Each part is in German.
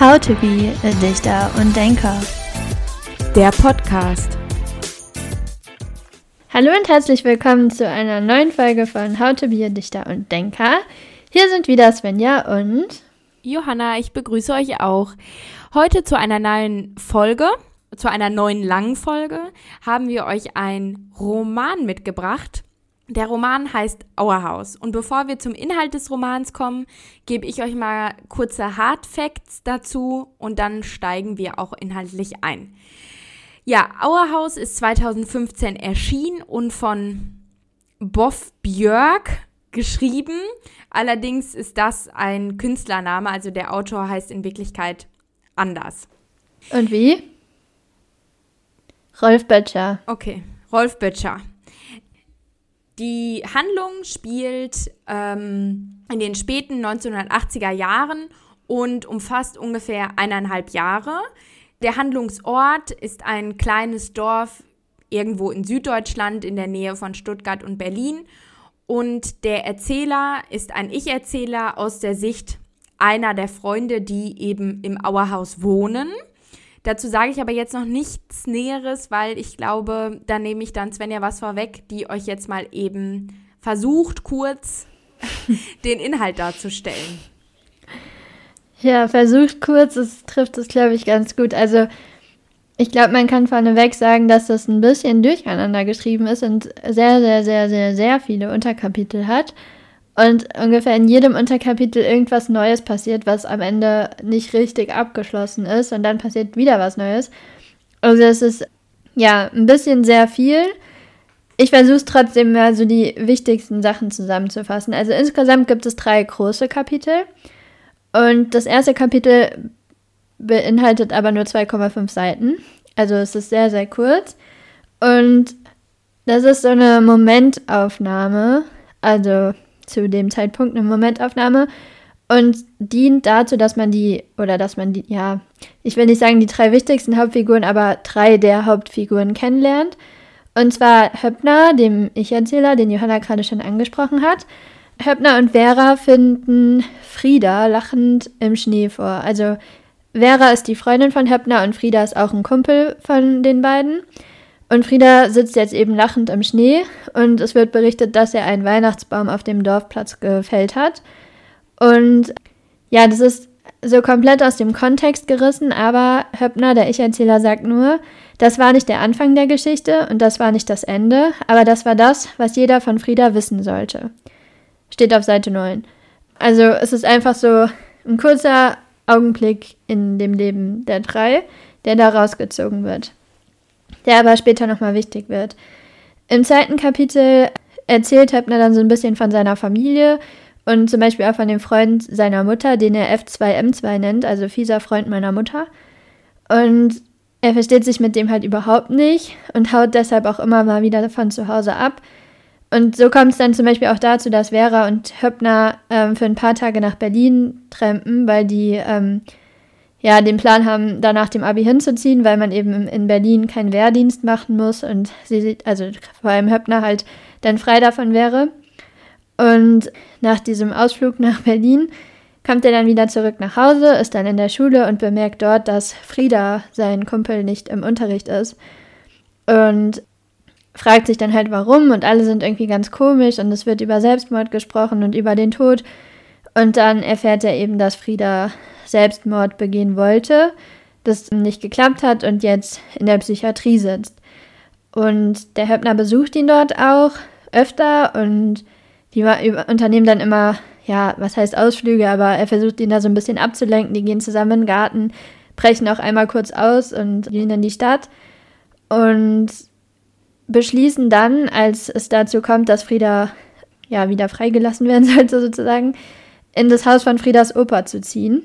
How to be a Dichter und Denker. Der Podcast. Hallo und herzlich willkommen zu einer neuen Folge von How to be a Dichter und Denker. Hier sind wieder Svenja und Johanna, ich begrüße euch auch. Heute zu einer neuen Folge, zu einer neuen langen Folge, haben wir euch einen Roman mitgebracht. Der Roman heißt Auerhaus. Und bevor wir zum Inhalt des Romans kommen, gebe ich euch mal kurze Hard Facts dazu und dann steigen wir auch inhaltlich ein. Ja, Auerhaus ist 2015 erschienen und von Boff Björk geschrieben. Allerdings ist das ein Künstlername, also der Autor heißt in Wirklichkeit anders. Und wie? Rolf Böttcher. Okay, Rolf Böttcher. Die Handlung spielt ähm, in den späten 1980er Jahren und umfasst ungefähr eineinhalb Jahre. Der Handlungsort ist ein kleines Dorf irgendwo in Süddeutschland in der Nähe von Stuttgart und Berlin. Und der Erzähler ist ein Ich-Erzähler aus der Sicht einer der Freunde, die eben im Auerhaus wohnen. Dazu sage ich aber jetzt noch nichts Näheres, weil ich glaube, da nehme ich dann Svenja was vorweg, die euch jetzt mal eben versucht, kurz den Inhalt darzustellen. Ja, versucht kurz, es trifft es, glaube ich, ganz gut. Also, ich glaube, man kann vorneweg sagen, dass das ein bisschen durcheinander geschrieben ist und sehr, sehr, sehr, sehr, sehr viele Unterkapitel hat und ungefähr in jedem Unterkapitel irgendwas Neues passiert, was am Ende nicht richtig abgeschlossen ist und dann passiert wieder was Neues. Also es ist ja ein bisschen sehr viel. Ich versuche es trotzdem mal so die wichtigsten Sachen zusammenzufassen. Also insgesamt gibt es drei große Kapitel und das erste Kapitel beinhaltet aber nur 2,5 Seiten. Also es ist sehr, sehr kurz. Und das ist so eine Momentaufnahme. Also zu dem Zeitpunkt eine Momentaufnahme und dient dazu, dass man die, oder dass man die, ja, ich will nicht sagen die drei wichtigsten Hauptfiguren, aber drei der Hauptfiguren kennenlernt. Und zwar Höppner, dem Ich-Erzähler, den Johanna gerade schon angesprochen hat. Höppner und Vera finden Frieda lachend im Schnee vor. Also Vera ist die Freundin von Höppner und Frieda ist auch ein Kumpel von den beiden. Und Frieda sitzt jetzt eben lachend im Schnee und es wird berichtet, dass er einen Weihnachtsbaum auf dem Dorfplatz gefällt hat. Und ja, das ist so komplett aus dem Kontext gerissen, aber Höppner, der Ich-Erzähler, sagt nur, das war nicht der Anfang der Geschichte und das war nicht das Ende, aber das war das, was jeder von Frieda wissen sollte. Steht auf Seite 9. Also es ist einfach so ein kurzer Augenblick in dem Leben der drei, der da rausgezogen wird der aber später nochmal wichtig wird. Im zweiten Kapitel erzählt Höppner dann so ein bisschen von seiner Familie und zum Beispiel auch von dem Freund seiner Mutter, den er F2M2 nennt, also fieser Freund meiner Mutter. Und er versteht sich mit dem halt überhaupt nicht und haut deshalb auch immer mal wieder von zu Hause ab. Und so kommt es dann zum Beispiel auch dazu, dass Vera und Höppner ähm, für ein paar Tage nach Berlin trampen, weil die ähm, ja, den Plan haben, da nach dem Abi hinzuziehen, weil man eben in Berlin keinen Wehrdienst machen muss und sie, also vor allem Höppner halt dann frei davon wäre. Und nach diesem Ausflug nach Berlin kommt er dann wieder zurück nach Hause, ist dann in der Schule und bemerkt dort, dass Frieda, sein Kumpel, nicht im Unterricht ist. Und fragt sich dann halt warum und alle sind irgendwie ganz komisch und es wird über Selbstmord gesprochen und über den Tod. Und dann erfährt er eben, dass Frieda Selbstmord begehen wollte, das nicht geklappt hat und jetzt in der Psychiatrie sitzt. Und der Höppner besucht ihn dort auch öfter und die unternehmen dann immer, ja, was heißt Ausflüge, aber er versucht ihn da so ein bisschen abzulenken. Die gehen zusammen in den Garten, brechen auch einmal kurz aus und gehen in die Stadt und beschließen dann, als es dazu kommt, dass Frieda ja wieder freigelassen werden sollte, sozusagen, in das Haus von Friedas Opa zu ziehen.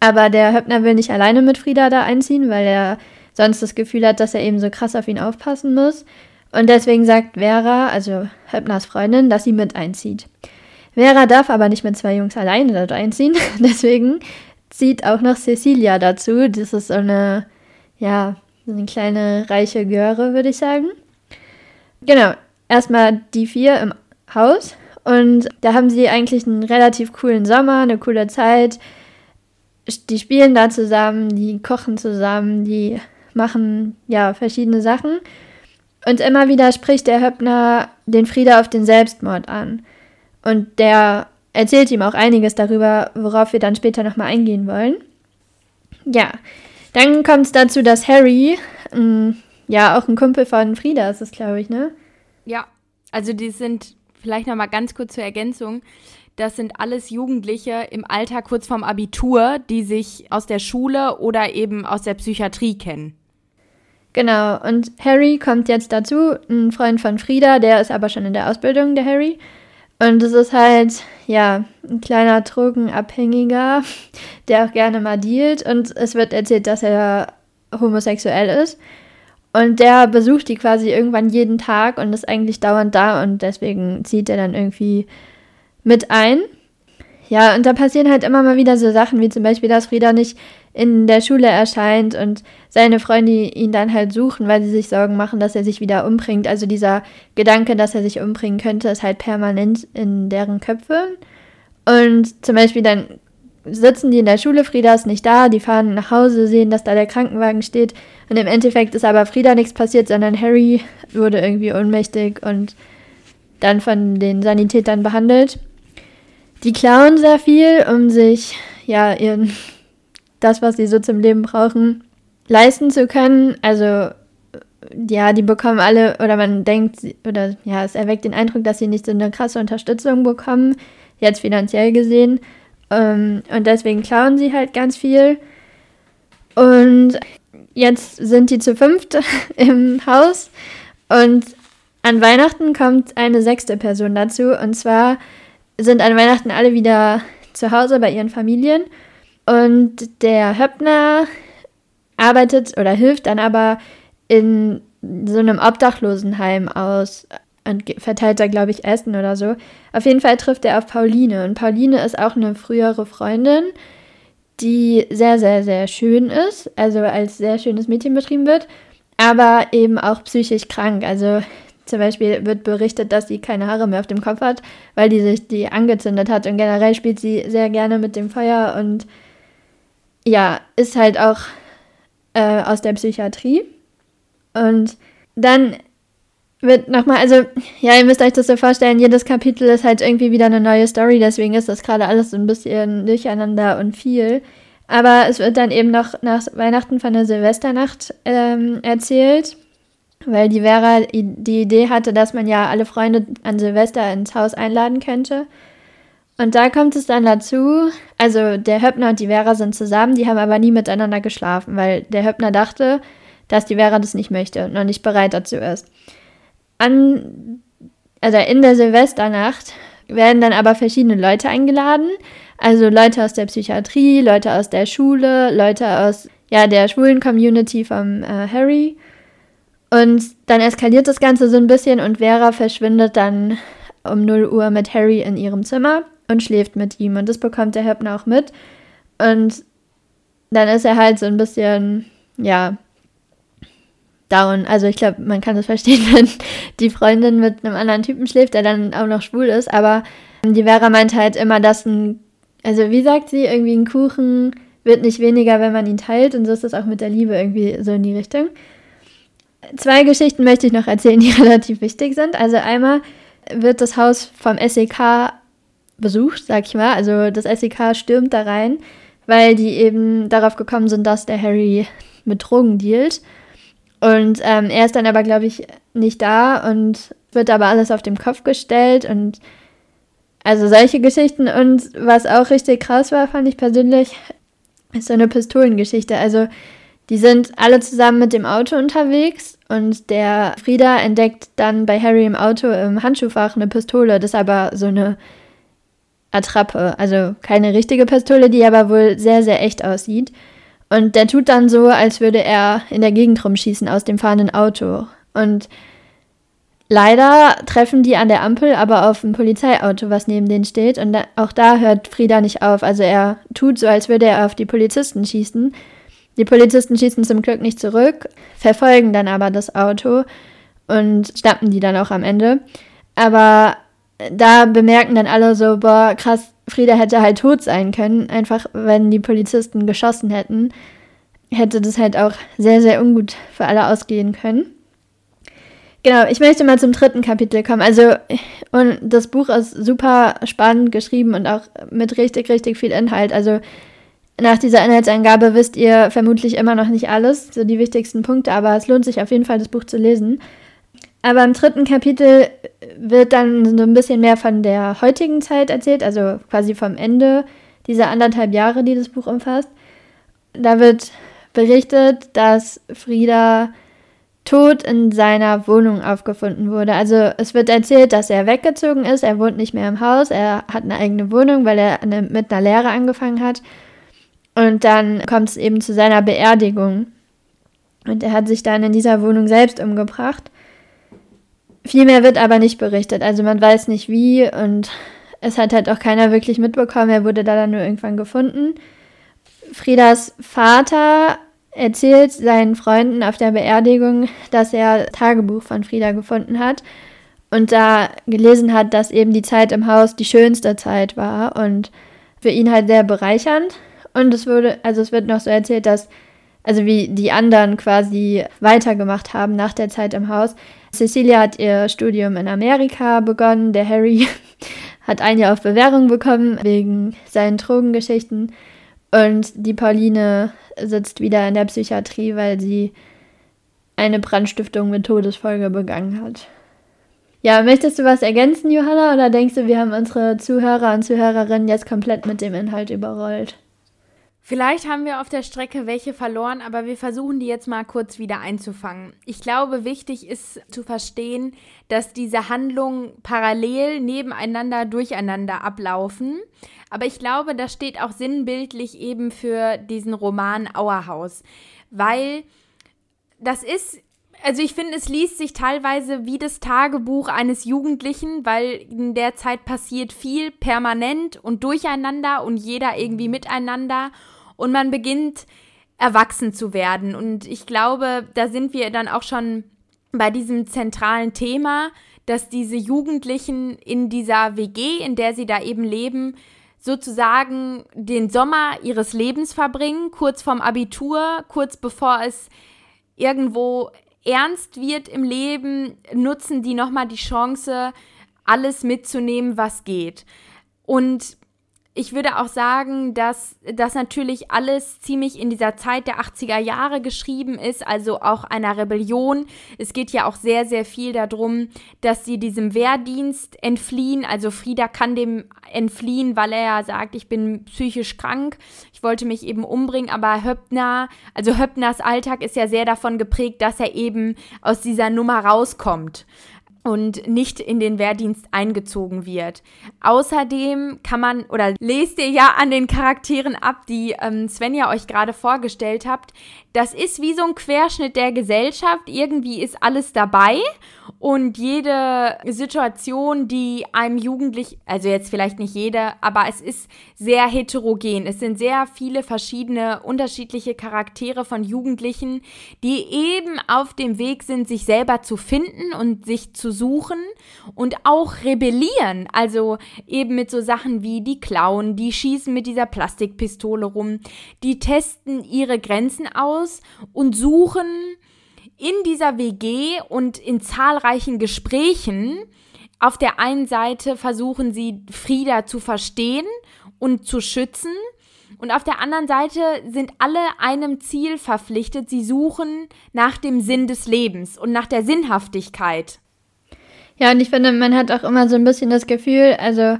Aber der Höppner will nicht alleine mit Frieda da einziehen, weil er sonst das Gefühl hat, dass er eben so krass auf ihn aufpassen muss. Und deswegen sagt Vera, also Höppners Freundin, dass sie mit einzieht. Vera darf aber nicht mit zwei Jungs alleine dort einziehen. Deswegen zieht auch noch Cecilia dazu. Das ist so eine, ja, so eine kleine reiche Göre, würde ich sagen. Genau, erstmal die vier im Haus. Und da haben sie eigentlich einen relativ coolen Sommer, eine coole Zeit die spielen da zusammen, die kochen zusammen, die machen ja verschiedene Sachen. Und immer wieder spricht der Höppner den Frieda auf den Selbstmord an. Und der erzählt ihm auch einiges darüber, worauf wir dann später nochmal eingehen wollen. Ja, dann kommt es dazu, dass Harry, ähm, ja, auch ein Kumpel von Frieda ist es, glaube ich, ne? Ja, also die sind, vielleicht nochmal ganz kurz zur Ergänzung, das sind alles Jugendliche im Alter kurz vorm Abitur, die sich aus der Schule oder eben aus der Psychiatrie kennen. Genau, und Harry kommt jetzt dazu, ein Freund von Frieda, der ist aber schon in der Ausbildung, der Harry. Und es ist halt, ja, ein kleiner Drogenabhängiger, der auch gerne mal dealt. Und es wird erzählt, dass er homosexuell ist. Und der besucht die quasi irgendwann jeden Tag und ist eigentlich dauernd da und deswegen zieht er dann irgendwie mit ein. Ja, und da passieren halt immer mal wieder so Sachen, wie zum Beispiel, dass Frieda nicht in der Schule erscheint und seine Freunde ihn dann halt suchen, weil sie sich Sorgen machen, dass er sich wieder umbringt. Also dieser Gedanke, dass er sich umbringen könnte, ist halt permanent in deren Köpfen. Und zum Beispiel dann sitzen die in der Schule, Frieda ist nicht da, die fahren nach Hause, sehen, dass da der Krankenwagen steht. Und im Endeffekt ist aber Frieda nichts passiert, sondern Harry wurde irgendwie ohnmächtig und dann von den Sanitätern behandelt. Die klauen sehr viel, um sich ja ihren das, was sie so zum Leben brauchen, leisten zu können. Also ja, die bekommen alle, oder man denkt, oder ja, es erweckt den Eindruck, dass sie nicht so eine krasse Unterstützung bekommen, jetzt finanziell gesehen. Ähm, und deswegen klauen sie halt ganz viel. Und jetzt sind die zu fünft im Haus. Und an Weihnachten kommt eine sechste Person dazu. Und zwar sind an Weihnachten alle wieder zu Hause bei ihren Familien. Und der Höppner arbeitet oder hilft dann aber in so einem Obdachlosenheim aus und verteilt da, glaube ich, Essen oder so. Auf jeden Fall trifft er auf Pauline. Und Pauline ist auch eine frühere Freundin, die sehr, sehr, sehr schön ist, also als sehr schönes Mädchen betrieben wird, aber eben auch psychisch krank. Also zum Beispiel wird berichtet, dass sie keine Haare mehr auf dem Kopf hat, weil die sich die angezündet hat. Und generell spielt sie sehr gerne mit dem Feuer und ja, ist halt auch äh, aus der Psychiatrie. Und dann wird nochmal, also ja, ihr müsst euch das so vorstellen, jedes Kapitel ist halt irgendwie wieder eine neue Story, deswegen ist das gerade alles so ein bisschen durcheinander und viel. Aber es wird dann eben noch nach Weihnachten von der Silvesternacht ähm, erzählt, weil die Vera die Idee hatte, dass man ja alle Freunde an Silvester ins Haus einladen könnte. Und da kommt es dann dazu, also der Höppner und die Vera sind zusammen, die haben aber nie miteinander geschlafen, weil der Höppner dachte, dass die Vera das nicht möchte und noch nicht bereit dazu ist. An, also in der Silvesternacht werden dann aber verschiedene Leute eingeladen, also Leute aus der Psychiatrie, Leute aus der Schule, Leute aus ja, der schwulen Community vom äh, Harry. Und dann eskaliert das Ganze so ein bisschen und Vera verschwindet dann um 0 Uhr mit Harry in ihrem Zimmer und schläft mit ihm. Und das bekommt der Höppner auch mit. Und dann ist er halt so ein bisschen, ja, down. Also ich glaube, man kann das verstehen, wenn die Freundin mit einem anderen Typen schläft, der dann auch noch schwul ist. Aber die Vera meint halt immer, dass ein, also wie sagt sie, irgendwie ein Kuchen wird nicht weniger, wenn man ihn teilt. Und so ist das auch mit der Liebe irgendwie so in die Richtung. Zwei Geschichten möchte ich noch erzählen, die relativ wichtig sind. Also einmal wird das Haus vom SEK besucht, sag ich mal. Also das SEK stürmt da rein, weil die eben darauf gekommen sind, dass der Harry mit Drogen dealt. Und ähm, er ist dann aber, glaube ich, nicht da und wird aber alles auf den Kopf gestellt und also solche Geschichten. Und was auch richtig krass war, fand ich persönlich, ist so eine Pistolengeschichte. Also die sind alle zusammen mit dem Auto unterwegs und der Frieda entdeckt dann bei Harry im Auto im Handschuhfach eine Pistole. Das ist aber so eine Attrappe. Also keine richtige Pistole, die aber wohl sehr, sehr echt aussieht. Und der tut dann so, als würde er in der Gegend rumschießen aus dem fahrenden Auto. Und leider treffen die an der Ampel aber auf ein Polizeiauto, was neben denen steht. Und auch da hört Frieda nicht auf. Also er tut so, als würde er auf die Polizisten schießen. Die Polizisten schießen zum Glück nicht zurück, verfolgen dann aber das Auto und schnappen die dann auch am Ende. Aber da bemerken dann alle so, boah, krass, Frieda hätte halt tot sein können, einfach wenn die Polizisten geschossen hätten, hätte das halt auch sehr, sehr ungut für alle ausgehen können. Genau, ich möchte mal zum dritten Kapitel kommen. Also, und das Buch ist super spannend geschrieben und auch mit richtig, richtig viel Inhalt. Also, nach dieser Inhaltsangabe wisst ihr vermutlich immer noch nicht alles, so die wichtigsten Punkte, aber es lohnt sich auf jeden Fall, das Buch zu lesen. Aber im dritten Kapitel wird dann so ein bisschen mehr von der heutigen Zeit erzählt, also quasi vom Ende dieser anderthalb Jahre, die das Buch umfasst. Da wird berichtet, dass Frieda tot in seiner Wohnung aufgefunden wurde. Also es wird erzählt, dass er weggezogen ist, er wohnt nicht mehr im Haus, er hat eine eigene Wohnung, weil er eine, mit einer Lehre angefangen hat. Und dann kommt es eben zu seiner Beerdigung. Und er hat sich dann in dieser Wohnung selbst umgebracht. Viel mehr wird aber nicht berichtet. Also man weiß nicht wie und es hat halt auch keiner wirklich mitbekommen. Er wurde da dann nur irgendwann gefunden. Friedas Vater erzählt seinen Freunden auf der Beerdigung, dass er Tagebuch von Frieda gefunden hat und da gelesen hat, dass eben die Zeit im Haus die schönste Zeit war und für ihn halt sehr bereichernd. Und es wurde, also es wird noch so erzählt, dass, also wie die anderen quasi weitergemacht haben nach der Zeit im Haus, Cecilia hat ihr Studium in Amerika begonnen. Der Harry hat ein Jahr auf Bewährung bekommen wegen seinen Drogengeschichten. Und die Pauline sitzt wieder in der Psychiatrie, weil sie eine Brandstiftung mit Todesfolge begangen hat. Ja, möchtest du was ergänzen, Johanna, oder denkst du, wir haben unsere Zuhörer und Zuhörerinnen jetzt komplett mit dem Inhalt überrollt? Vielleicht haben wir auf der Strecke welche verloren, aber wir versuchen die jetzt mal kurz wieder einzufangen. Ich glaube, wichtig ist zu verstehen, dass diese Handlungen parallel nebeneinander durcheinander ablaufen. Aber ich glaube, das steht auch sinnbildlich eben für diesen Roman Auerhaus, weil das ist also ich finde, es liest sich teilweise wie das Tagebuch eines Jugendlichen, weil in der Zeit passiert viel permanent und durcheinander und jeder irgendwie miteinander und man beginnt erwachsen zu werden. Und ich glaube, da sind wir dann auch schon bei diesem zentralen Thema, dass diese Jugendlichen in dieser WG, in der sie da eben leben, sozusagen den Sommer ihres Lebens verbringen, kurz vorm Abitur, kurz bevor es irgendwo ernst wird im Leben, nutzen die nochmal die Chance, alles mitzunehmen, was geht. Und ich würde auch sagen, dass das natürlich alles ziemlich in dieser Zeit der 80er Jahre geschrieben ist, also auch einer Rebellion. Es geht ja auch sehr, sehr viel darum, dass sie diesem Wehrdienst entfliehen. Also Frieda kann dem entfliehen, weil er ja sagt, ich bin psychisch krank, ich wollte mich eben umbringen, aber Höppner, also Höppners Alltag ist ja sehr davon geprägt, dass er eben aus dieser Nummer rauskommt und nicht in den Wehrdienst eingezogen wird. Außerdem kann man oder lest ihr ja an den Charakteren ab, die ähm, Svenja euch gerade vorgestellt habt. Das ist wie so ein Querschnitt der Gesellschaft. Irgendwie ist alles dabei und jede Situation, die einem Jugendlich, also jetzt vielleicht nicht jede, aber es ist sehr heterogen. Es sind sehr viele verschiedene, unterschiedliche Charaktere von Jugendlichen, die eben auf dem Weg sind, sich selber zu finden und sich zu suchen und auch rebellieren. Also eben mit so Sachen wie die klauen, die schießen mit dieser Plastikpistole rum, die testen ihre Grenzen aus und suchen in dieser WG und in zahlreichen Gesprächen auf der einen Seite versuchen sie Frieda zu verstehen und zu schützen und auf der anderen Seite sind alle einem Ziel verpflichtet. Sie suchen nach dem Sinn des Lebens und nach der Sinnhaftigkeit. Ja, und ich finde, man hat auch immer so ein bisschen das Gefühl, also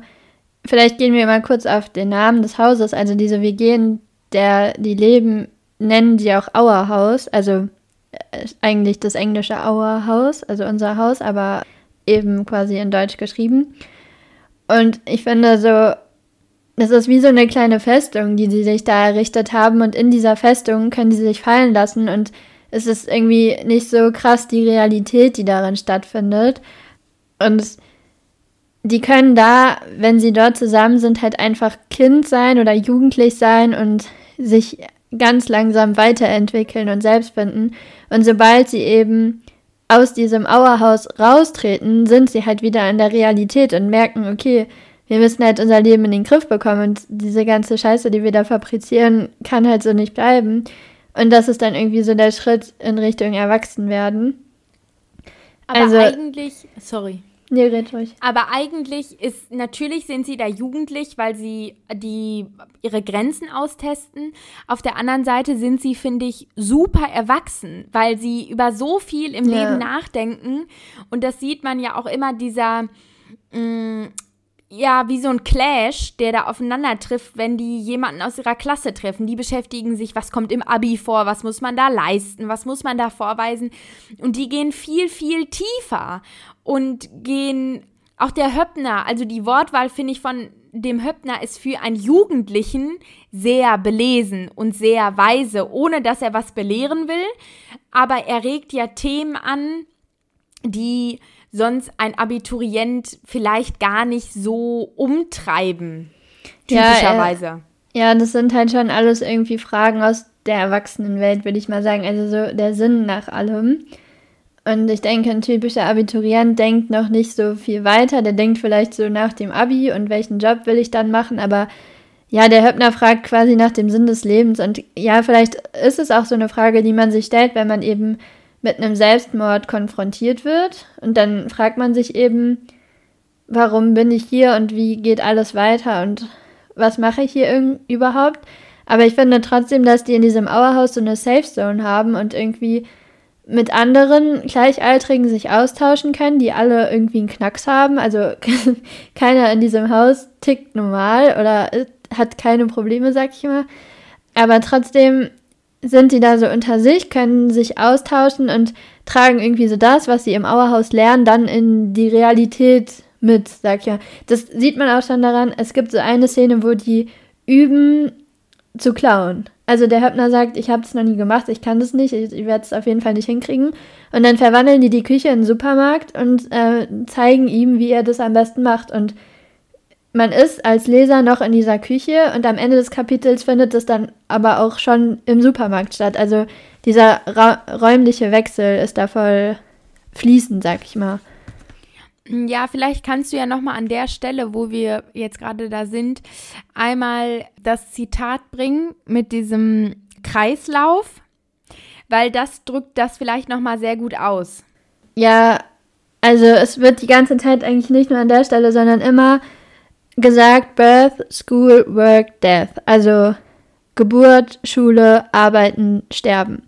vielleicht gehen wir mal kurz auf den Namen des Hauses, also diese WG, der die leben, nennen sie auch Auerhaus, also eigentlich das englische Our House, also unser Haus, aber eben quasi in Deutsch geschrieben. Und ich finde so, das ist wie so eine kleine Festung, die sie sich da errichtet haben und in dieser Festung können sie sich fallen lassen und es ist irgendwie nicht so krass die Realität, die darin stattfindet. Und die können da, wenn sie dort zusammen sind, halt einfach Kind sein oder jugendlich sein und sich ganz langsam weiterentwickeln und selbst finden. Und sobald sie eben aus diesem Auerhaus raustreten, sind sie halt wieder in der Realität und merken, okay, wir müssen halt unser Leben in den Griff bekommen und diese ganze Scheiße, die wir da fabrizieren, kann halt so nicht bleiben. Und das ist dann irgendwie so der Schritt in Richtung Erwachsenwerden. Aber also, eigentlich, sorry. Nee, red ruhig. Aber eigentlich ist, natürlich sind sie da jugendlich, weil sie die, ihre Grenzen austesten. Auf der anderen Seite sind sie, finde ich, super erwachsen, weil sie über so viel im ja. Leben nachdenken. Und das sieht man ja auch immer dieser, mh, mm, ja, wie so ein Clash, der da aufeinander trifft, wenn die jemanden aus ihrer Klasse treffen. Die beschäftigen sich, was kommt im Abi vor, was muss man da leisten, was muss man da vorweisen. Und die gehen viel, viel tiefer und gehen, auch der Höppner, also die Wortwahl finde ich von dem Höppner ist für einen Jugendlichen sehr belesen und sehr weise, ohne dass er was belehren will. Aber er regt ja Themen an, die sonst ein Abiturient vielleicht gar nicht so umtreiben, typischerweise. Ja, äh, ja, das sind halt schon alles irgendwie Fragen aus der Erwachsenenwelt, würde ich mal sagen. Also so der Sinn nach allem. Und ich denke, ein typischer Abiturient denkt noch nicht so viel weiter. Der denkt vielleicht so nach dem Abi und welchen Job will ich dann machen. Aber ja, der Höppner fragt quasi nach dem Sinn des Lebens. Und ja, vielleicht ist es auch so eine Frage, die man sich stellt, wenn man eben mit einem Selbstmord konfrontiert wird. Und dann fragt man sich eben, warum bin ich hier und wie geht alles weiter und was mache ich hier überhaupt. Aber ich finde trotzdem, dass die in diesem Auerhaus so eine Safe Zone haben und irgendwie mit anderen Gleichaltrigen sich austauschen können, die alle irgendwie einen Knacks haben. Also keiner in diesem Haus tickt normal oder hat keine Probleme, sag ich mal. Aber trotzdem sind die da so unter sich, können sich austauschen und tragen irgendwie so das, was sie im Auerhaus lernen, dann in die Realität mit, sag ich ja. Das sieht man auch schon daran, es gibt so eine Szene, wo die üben zu klauen. Also der Höppner sagt, ich habe es noch nie gemacht, ich kann das nicht, ich, ich werde es auf jeden Fall nicht hinkriegen. Und dann verwandeln die die Küche in einen Supermarkt und äh, zeigen ihm, wie er das am besten macht. Und man ist als Leser noch in dieser Küche und am Ende des Kapitels findet es dann aber auch schon im Supermarkt statt. Also dieser ra räumliche Wechsel ist da voll fließend, sag ich mal. Ja, vielleicht kannst du ja noch mal an der Stelle, wo wir jetzt gerade da sind, einmal das Zitat bringen mit diesem Kreislauf, weil das drückt das vielleicht noch mal sehr gut aus. Ja, also es wird die ganze Zeit eigentlich nicht nur an der Stelle, sondern immer gesagt Birth, School, Work, Death. Also Geburt, Schule, Arbeiten, Sterben.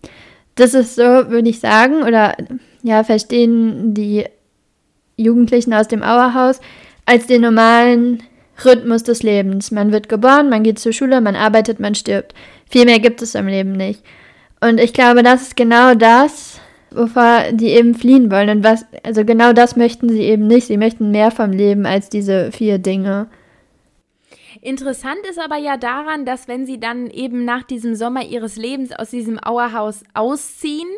Das ist so, würde ich sagen, oder ja, verstehen die Jugendlichen aus dem Auerhaus als den normalen Rhythmus des Lebens. Man wird geboren, man geht zur Schule, man arbeitet, man stirbt. Viel mehr gibt es im Leben nicht. Und ich glaube, das ist genau das, wovor die eben fliehen wollen. Und was, also genau das möchten sie eben nicht. Sie möchten mehr vom Leben als diese vier Dinge. Interessant ist aber ja daran, dass wenn sie dann eben nach diesem Sommer ihres Lebens aus diesem Auerhaus ausziehen,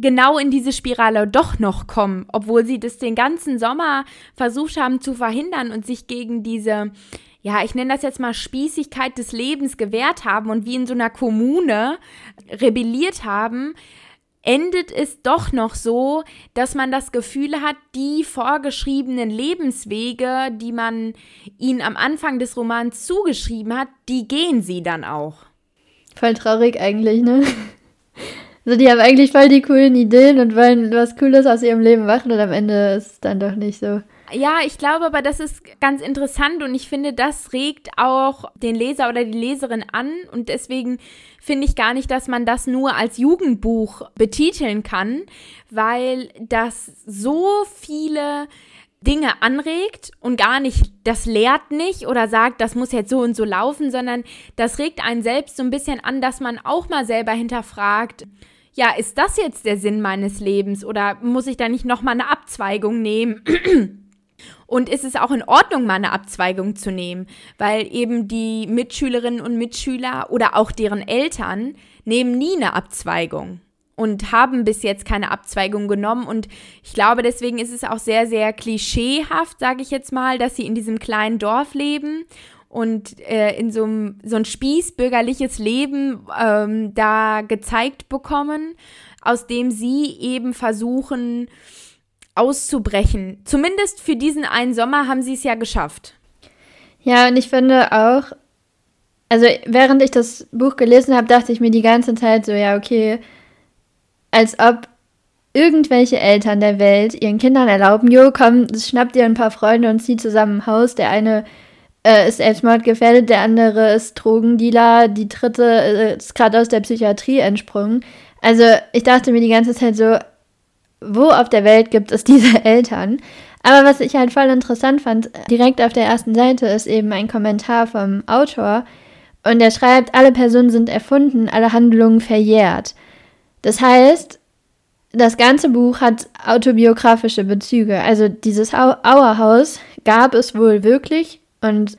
genau in diese Spirale doch noch kommen, obwohl sie das den ganzen Sommer versucht haben zu verhindern und sich gegen diese, ja, ich nenne das jetzt mal Spießigkeit des Lebens gewehrt haben und wie in so einer Kommune rebelliert haben, endet es doch noch so, dass man das Gefühl hat, die vorgeschriebenen Lebenswege, die man ihnen am Anfang des Romans zugeschrieben hat, die gehen sie dann auch. Voll traurig eigentlich, ne? Also die haben eigentlich voll die coolen Ideen und wollen was Cooles aus ihrem Leben machen und am Ende ist es dann doch nicht so. Ja, ich glaube aber, das ist ganz interessant und ich finde, das regt auch den Leser oder die Leserin an und deswegen finde ich gar nicht, dass man das nur als Jugendbuch betiteln kann, weil das so viele Dinge anregt und gar nicht, das lehrt nicht oder sagt, das muss jetzt so und so laufen, sondern das regt einen selbst so ein bisschen an, dass man auch mal selber hinterfragt, ja, ist das jetzt der Sinn meines Lebens oder muss ich da nicht nochmal eine Abzweigung nehmen? Und ist es auch in Ordnung, mal eine Abzweigung zu nehmen, weil eben die Mitschülerinnen und Mitschüler oder auch deren Eltern nehmen nie eine Abzweigung und haben bis jetzt keine Abzweigung genommen. Und ich glaube, deswegen ist es auch sehr, sehr klischeehaft, sage ich jetzt mal, dass sie in diesem kleinen Dorf leben und äh, in so, so ein spießbürgerliches Leben ähm, da gezeigt bekommen, aus dem sie eben versuchen, auszubrechen. Zumindest für diesen einen Sommer haben sie es ja geschafft. Ja, und ich finde auch, also während ich das Buch gelesen habe, dachte ich mir die ganze Zeit so, ja, okay, als ob irgendwelche Eltern der Welt ihren Kindern erlauben, jo, komm, schnappt ihr ein paar Freunde und zieht zusammen ein Haus. Der eine äh, ist selbstmordgefährdet, der andere ist Drogendealer, die dritte äh, ist gerade aus der Psychiatrie entsprungen. Also ich dachte mir die ganze Zeit so, wo auf der Welt gibt es diese Eltern? Aber was ich halt voll interessant fand, direkt auf der ersten Seite ist eben ein Kommentar vom Autor und er schreibt, alle Personen sind erfunden, alle Handlungen verjährt. Das heißt, das ganze Buch hat autobiografische Bezüge. Also dieses Auerhaus gab es wohl wirklich und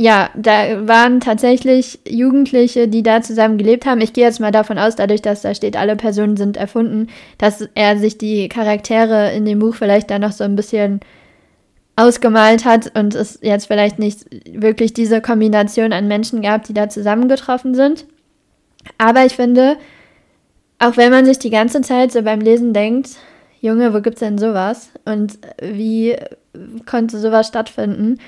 ja, da waren tatsächlich Jugendliche, die da zusammen gelebt haben. Ich gehe jetzt mal davon aus, dadurch, dass da steht, alle Personen sind erfunden, dass er sich die Charaktere in dem Buch vielleicht da noch so ein bisschen ausgemalt hat und es jetzt vielleicht nicht wirklich diese Kombination an Menschen gab, die da zusammengetroffen sind. Aber ich finde, auch wenn man sich die ganze Zeit so beim Lesen denkt, Junge, wo gibt's denn sowas? Und wie konnte sowas stattfinden?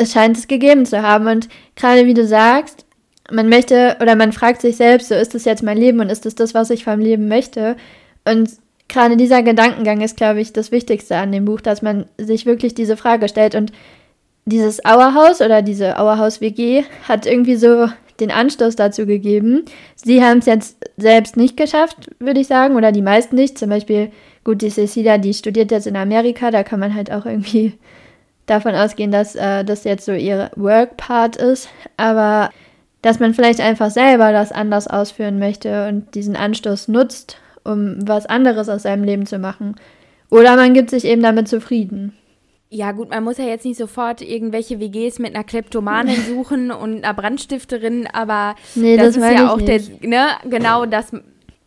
Es scheint es gegeben zu haben. Und gerade wie du sagst, man möchte oder man fragt sich selbst, so ist das jetzt mein Leben und ist das das, was ich vom Leben möchte? Und gerade dieser Gedankengang ist, glaube ich, das Wichtigste an dem Buch, dass man sich wirklich diese Frage stellt. Und dieses Auerhaus oder diese Auerhaus-WG hat irgendwie so den Anstoß dazu gegeben. Sie haben es jetzt selbst nicht geschafft, würde ich sagen, oder die meisten nicht. Zum Beispiel, gut, die Cecilia, die studiert jetzt in Amerika, da kann man halt auch irgendwie davon ausgehen, dass äh, das jetzt so ihr Work-Part ist. Aber dass man vielleicht einfach selber das anders ausführen möchte und diesen Anstoß nutzt, um was anderes aus seinem Leben zu machen. Oder man gibt sich eben damit zufrieden. Ja, gut, man muss ja jetzt nicht sofort irgendwelche WGs mit einer Kleptomanin suchen und einer Brandstifterin, aber nee, das, das ist ja auch nicht. der, ne, genau das,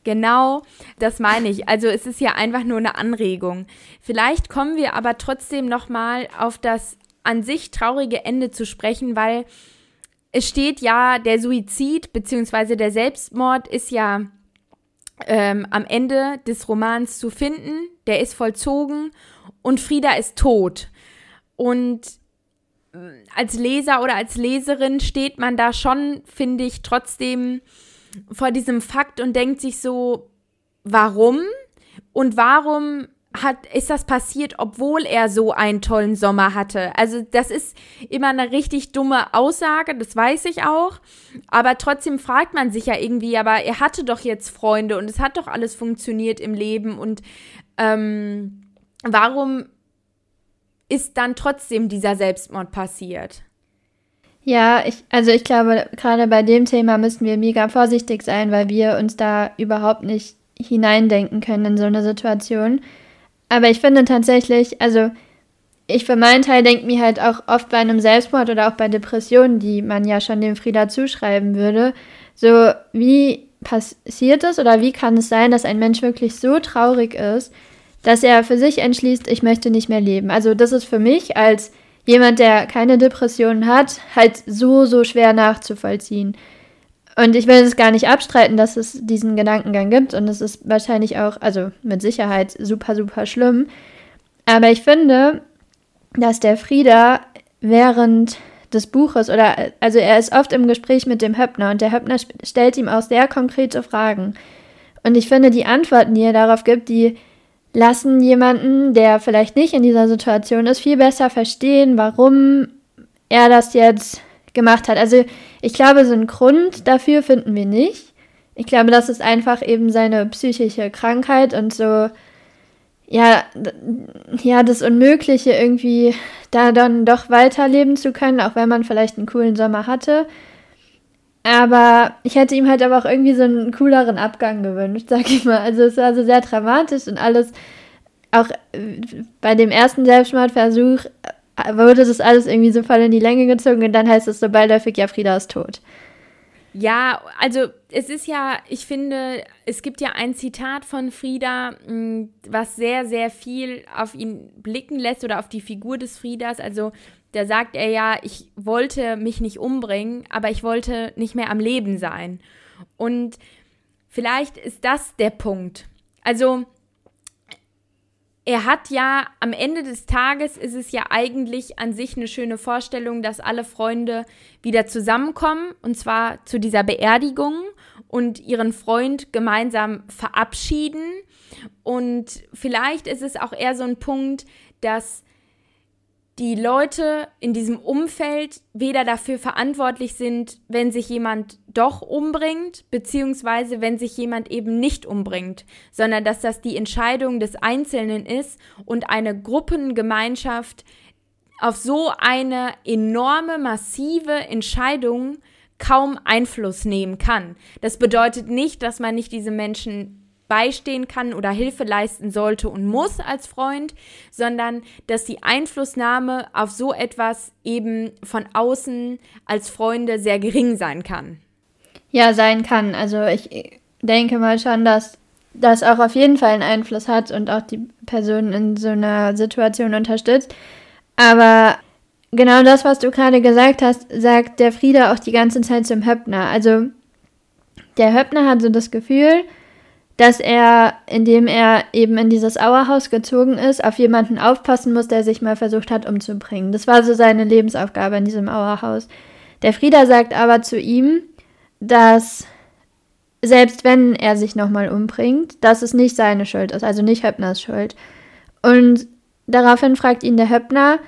genau das meine ich. Also es ist ja einfach nur eine Anregung. Vielleicht kommen wir aber trotzdem nochmal auf das an sich traurige Ende zu sprechen, weil es steht ja, der Suizid bzw. der Selbstmord ist ja ähm, am Ende des Romans zu finden, der ist vollzogen und Frieda ist tot. Und äh, als Leser oder als Leserin steht man da schon, finde ich, trotzdem vor diesem Fakt und denkt sich so, warum? Und warum hat, ist das passiert, obwohl er so einen tollen Sommer hatte? Also, das ist immer eine richtig dumme Aussage, das weiß ich auch. Aber trotzdem fragt man sich ja irgendwie, aber er hatte doch jetzt Freunde und es hat doch alles funktioniert im Leben und ähm, warum ist dann trotzdem dieser Selbstmord passiert. Ja, ich, also ich glaube, gerade bei dem Thema müssen wir mega vorsichtig sein, weil wir uns da überhaupt nicht hineindenken können in so eine Situation. Aber ich finde tatsächlich, also ich für meinen Teil denke mir halt auch oft bei einem Selbstmord oder auch bei Depressionen, die man ja schon dem Frieda zuschreiben würde, so wie passiert es oder wie kann es sein, dass ein Mensch wirklich so traurig ist, dass er für sich entschließt, ich möchte nicht mehr leben. Also das ist für mich als jemand, der keine Depressionen hat, halt so, so schwer nachzuvollziehen. Und ich will es gar nicht abstreiten, dass es diesen Gedankengang gibt. Und es ist wahrscheinlich auch, also mit Sicherheit super, super schlimm. Aber ich finde, dass der Frieda während des Buches oder, also er ist oft im Gespräch mit dem Höppner und der Höppner stellt ihm auch sehr konkrete Fragen. Und ich finde, die Antworten, die er darauf gibt, die lassen jemanden, der vielleicht nicht in dieser Situation ist, viel besser verstehen, warum er das jetzt gemacht hat. Also ich glaube, so einen Grund dafür finden wir nicht. Ich glaube, das ist einfach eben seine psychische Krankheit und so, ja, ja, das Unmögliche irgendwie da dann doch weiterleben zu können, auch wenn man vielleicht einen coolen Sommer hatte. Aber ich hätte ihm halt aber auch irgendwie so einen cooleren Abgang gewünscht, sag ich mal. Also es war so sehr dramatisch und alles. Auch äh, bei dem ersten Selbstmordversuch äh, wurde das alles irgendwie so voll in die Länge gezogen und dann heißt es so beiläufig, ja, Frieda ist tot. Ja, also es ist ja, ich finde, es gibt ja ein Zitat von Frieda, mm, was sehr, sehr viel auf ihn blicken lässt oder auf die Figur des Friedas. Also da sagt er ja, ich wollte mich nicht umbringen, aber ich wollte nicht mehr am Leben sein. Und vielleicht ist das der Punkt. Also er hat ja am Ende des Tages ist es ja eigentlich an sich eine schöne Vorstellung, dass alle Freunde wieder zusammenkommen und zwar zu dieser Beerdigung und ihren Freund gemeinsam verabschieden. Und vielleicht ist es auch eher so ein Punkt, dass die Leute in diesem Umfeld weder dafür verantwortlich sind, wenn sich jemand doch umbringt, beziehungsweise wenn sich jemand eben nicht umbringt, sondern dass das die Entscheidung des Einzelnen ist und eine Gruppengemeinschaft auf so eine enorme, massive Entscheidung kaum Einfluss nehmen kann. Das bedeutet nicht, dass man nicht diese Menschen beistehen kann oder Hilfe leisten sollte und muss als Freund, sondern dass die Einflussnahme auf so etwas eben von außen als Freunde sehr gering sein kann. Ja, sein kann. Also ich denke mal schon, dass das auch auf jeden Fall einen Einfluss hat und auch die Person in so einer Situation unterstützt. Aber genau das, was du gerade gesagt hast, sagt der Frieda auch die ganze Zeit zum Höppner. Also der Höppner hat so das Gefühl, dass er, indem er eben in dieses Auerhaus gezogen ist, auf jemanden aufpassen muss, der sich mal versucht hat umzubringen. Das war so seine Lebensaufgabe in diesem Auerhaus. Der Frieder sagt aber zu ihm, dass selbst wenn er sich nochmal umbringt, dass es nicht seine Schuld ist, also nicht Höppners Schuld. Und daraufhin fragt ihn der Höppner,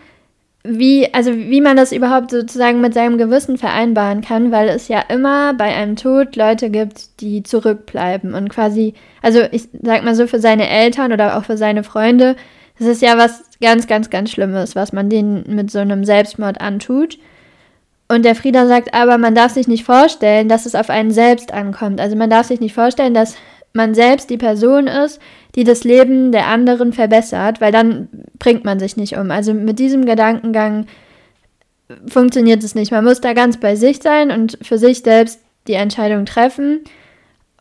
wie, also wie man das überhaupt sozusagen mit seinem Gewissen vereinbaren kann, weil es ja immer bei einem Tod Leute gibt, die zurückbleiben und quasi, also ich sag mal so für seine Eltern oder auch für seine Freunde, das ist ja was ganz, ganz, ganz Schlimmes, was man denen mit so einem Selbstmord antut. Und der Frieder sagt aber, man darf sich nicht vorstellen, dass es auf einen selbst ankommt. Also man darf sich nicht vorstellen, dass man selbst die Person ist, die das Leben der anderen verbessert, weil dann bringt man sich nicht um. Also mit diesem Gedankengang funktioniert es nicht. Man muss da ganz bei sich sein und für sich selbst die Entscheidung treffen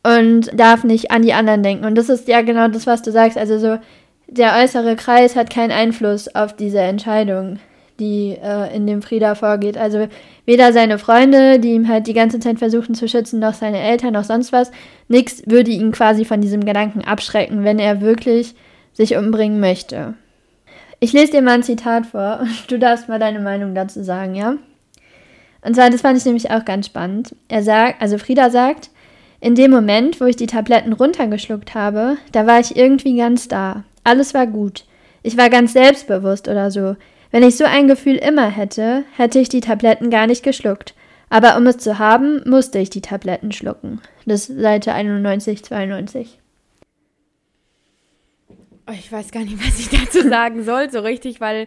und darf nicht an die anderen denken. Und das ist ja genau das, was du sagst. Also so, der äußere Kreis hat keinen Einfluss auf diese Entscheidung die äh, in dem Frieda vorgeht. Also weder seine Freunde, die ihm halt die ganze Zeit versuchen zu schützen, noch seine Eltern, noch sonst was. Nichts würde ihn quasi von diesem Gedanken abschrecken, wenn er wirklich sich umbringen möchte. Ich lese dir mal ein Zitat vor und du darfst mal deine Meinung dazu sagen, ja? Und zwar, das fand ich nämlich auch ganz spannend. Er sagt, also Frieda sagt, in dem Moment, wo ich die Tabletten runtergeschluckt habe, da war ich irgendwie ganz da. Alles war gut. Ich war ganz selbstbewusst oder so. Wenn ich so ein Gefühl immer hätte, hätte ich die Tabletten gar nicht geschluckt. Aber um es zu haben, musste ich die Tabletten schlucken. Das Seite 91, 92. Ich weiß gar nicht, was ich dazu sagen soll, so richtig, weil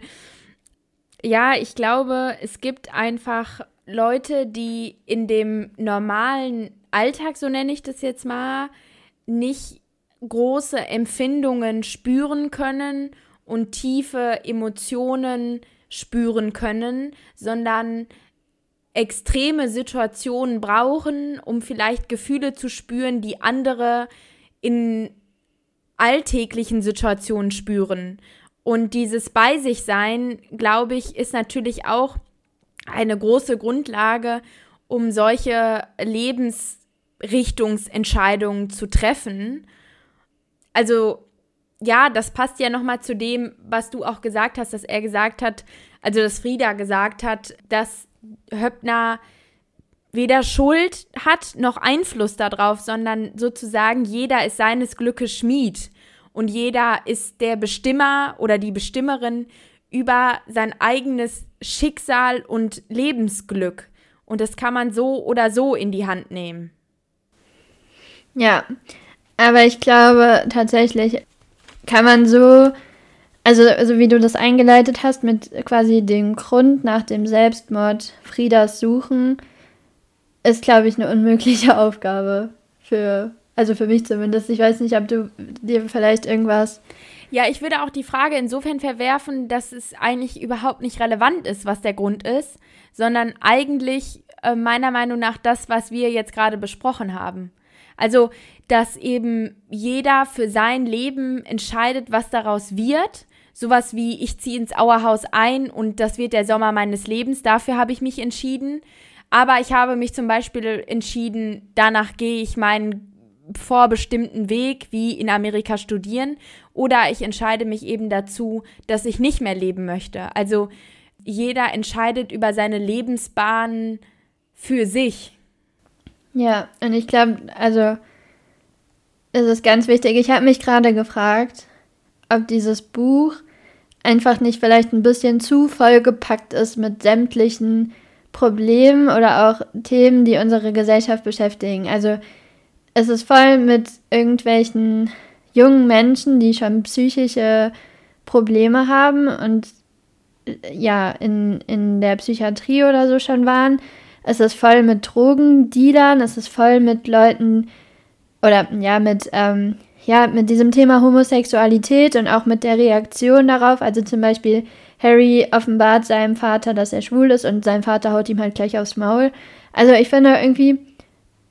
ja, ich glaube, es gibt einfach Leute, die in dem normalen Alltag, so nenne ich das jetzt mal, nicht große Empfindungen spüren können und tiefe Emotionen spüren können, sondern extreme Situationen brauchen, um vielleicht Gefühle zu spüren, die andere in alltäglichen Situationen spüren. Und dieses Bei sich sein, glaube ich, ist natürlich auch eine große Grundlage, um solche Lebensrichtungsentscheidungen zu treffen. Also ja, das passt ja nochmal zu dem, was du auch gesagt hast, dass er gesagt hat, also dass Frieda gesagt hat, dass Höppner weder Schuld hat noch Einfluss darauf, sondern sozusagen jeder ist seines Glückes Schmied und jeder ist der Bestimmer oder die Bestimmerin über sein eigenes Schicksal und Lebensglück. Und das kann man so oder so in die Hand nehmen. Ja, aber ich glaube tatsächlich, kann man so, also, also wie du das eingeleitet hast, mit quasi dem Grund nach dem Selbstmord Friedas suchen, ist, glaube ich, eine unmögliche Aufgabe für, also für mich zumindest. Ich weiß nicht, ob du dir vielleicht irgendwas. Ja, ich würde auch die Frage insofern verwerfen, dass es eigentlich überhaupt nicht relevant ist, was der Grund ist, sondern eigentlich äh, meiner Meinung nach das, was wir jetzt gerade besprochen haben. Also, dass eben jeder für sein Leben entscheidet, was daraus wird. Sowas wie, ich ziehe ins Auerhaus ein und das wird der Sommer meines Lebens. Dafür habe ich mich entschieden. Aber ich habe mich zum Beispiel entschieden, danach gehe ich meinen vorbestimmten Weg wie in Amerika studieren oder ich entscheide mich eben dazu, dass ich nicht mehr leben möchte. Also jeder entscheidet über seine Lebensbahn für sich. Ja, und ich glaube, also es ist ganz wichtig. Ich habe mich gerade gefragt, ob dieses Buch einfach nicht vielleicht ein bisschen zu vollgepackt ist mit sämtlichen Problemen oder auch Themen, die unsere Gesellschaft beschäftigen. Also es ist voll mit irgendwelchen jungen Menschen, die schon psychische Probleme haben und ja, in, in der Psychiatrie oder so schon waren. Es ist voll mit Drogendealern, es ist voll mit Leuten oder ja, mit, ähm, ja, mit diesem Thema Homosexualität und auch mit der Reaktion darauf. Also zum Beispiel Harry offenbart seinem Vater, dass er schwul ist und sein Vater haut ihm halt gleich aufs Maul. Also ich finde irgendwie,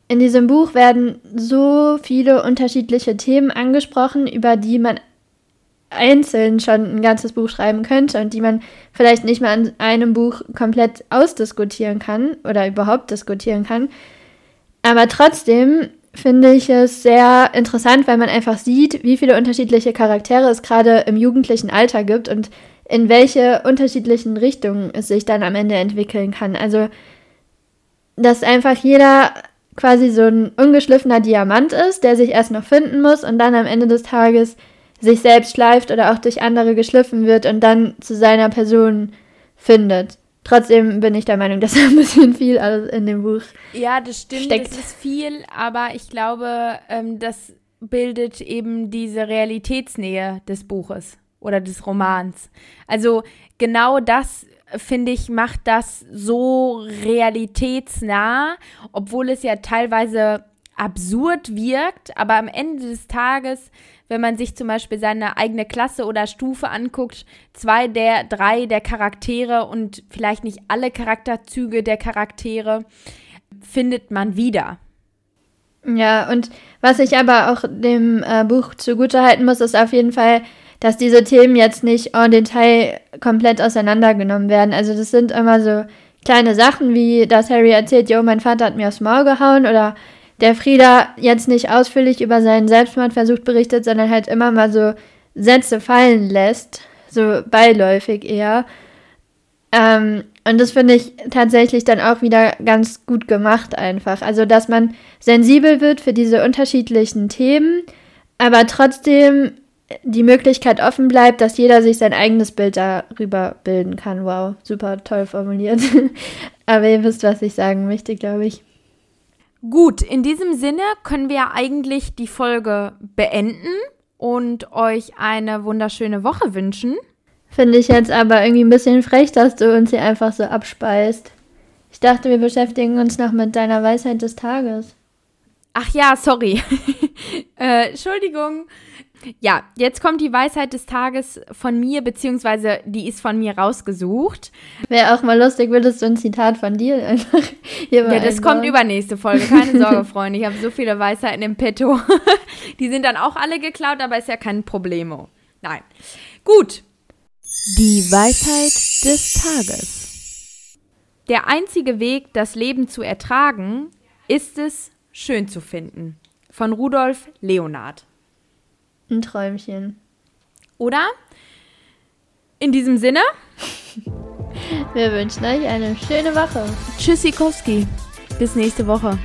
in diesem Buch werden so viele unterschiedliche Themen angesprochen, über die man einzeln schon ein ganzes Buch schreiben könnte und die man vielleicht nicht mal in einem Buch komplett ausdiskutieren kann oder überhaupt diskutieren kann. Aber trotzdem finde ich es sehr interessant, weil man einfach sieht, wie viele unterschiedliche Charaktere es gerade im jugendlichen Alter gibt und in welche unterschiedlichen Richtungen es sich dann am Ende entwickeln kann. Also, dass einfach jeder quasi so ein ungeschliffener Diamant ist, der sich erst noch finden muss und dann am Ende des Tages sich selbst schleift oder auch durch andere geschliffen wird und dann zu seiner Person findet. Trotzdem bin ich der Meinung, dass ein bisschen viel alles in dem Buch Ja, das stimmt, steckt. das ist viel, aber ich glaube, ähm, das bildet eben diese Realitätsnähe des Buches oder des Romans. Also genau das finde ich, macht das so realitätsnah, obwohl es ja teilweise absurd wirkt, aber am Ende des Tages, wenn man sich zum Beispiel seine eigene Klasse oder Stufe anguckt, zwei der drei der Charaktere und vielleicht nicht alle Charakterzüge der Charaktere findet man wieder. Ja, und was ich aber auch dem äh, Buch zugutehalten muss, ist auf jeden Fall, dass diese Themen jetzt nicht en Detail komplett auseinandergenommen werden. Also das sind immer so kleine Sachen, wie dass Harry erzählt, jo, mein Vater hat mir aufs Maul gehauen oder der Frieda jetzt nicht ausführlich über seinen Selbstmordversuch berichtet, sondern halt immer mal so Sätze fallen lässt, so beiläufig eher. Ähm, und das finde ich tatsächlich dann auch wieder ganz gut gemacht einfach. Also, dass man sensibel wird für diese unterschiedlichen Themen, aber trotzdem die Möglichkeit offen bleibt, dass jeder sich sein eigenes Bild darüber bilden kann. Wow, super toll formuliert. Aber ihr wisst, was ich sagen möchte, glaube ich. Gut, in diesem Sinne können wir eigentlich die Folge beenden und euch eine wunderschöne Woche wünschen. Finde ich jetzt aber irgendwie ein bisschen frech, dass du uns hier einfach so abspeist. Ich dachte, wir beschäftigen uns noch mit deiner Weisheit des Tages. Ach ja, sorry. äh, Entschuldigung. Ja, jetzt kommt die Weisheit des Tages von mir, beziehungsweise die ist von mir rausgesucht. Wäre auch mal lustig, würdest du ein Zitat von dir einfach hier mal Ja, das einbauen. kommt übernächste Folge. Keine Sorge, Freunde. Ich habe so viele Weisheiten im Petto. die sind dann auch alle geklaut, aber ist ja kein Problemo. Nein. Gut. Die Weisheit des Tages. Der einzige Weg, das Leben zu ertragen, ist es, schön zu finden. Von Rudolf Leonard. Ein Träumchen. Oder? In diesem Sinne. Wir wünschen euch eine schöne Woche. Tschüssikowski. Bis nächste Woche.